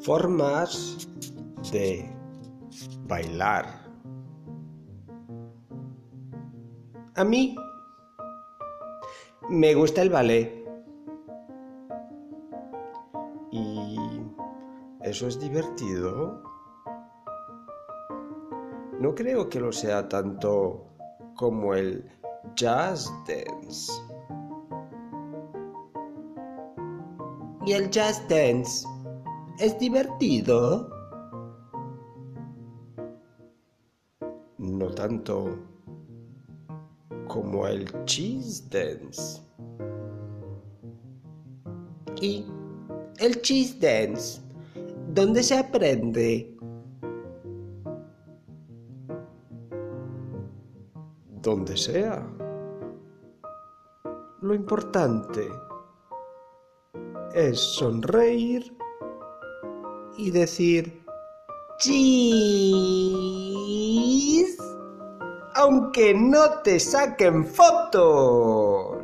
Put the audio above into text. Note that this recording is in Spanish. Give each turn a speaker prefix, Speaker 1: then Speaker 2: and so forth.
Speaker 1: Formas de bailar. A mí me gusta el ballet. ¿Y eso es divertido? No creo que lo sea tanto como el jazz dance. ¿Y el jazz dance es divertido? No tanto como el cheese dance. ¿Y el cheese dance? ¿Dónde se aprende? Donde sea. Lo importante es sonreír y decir cheese aunque no te saquen fotos.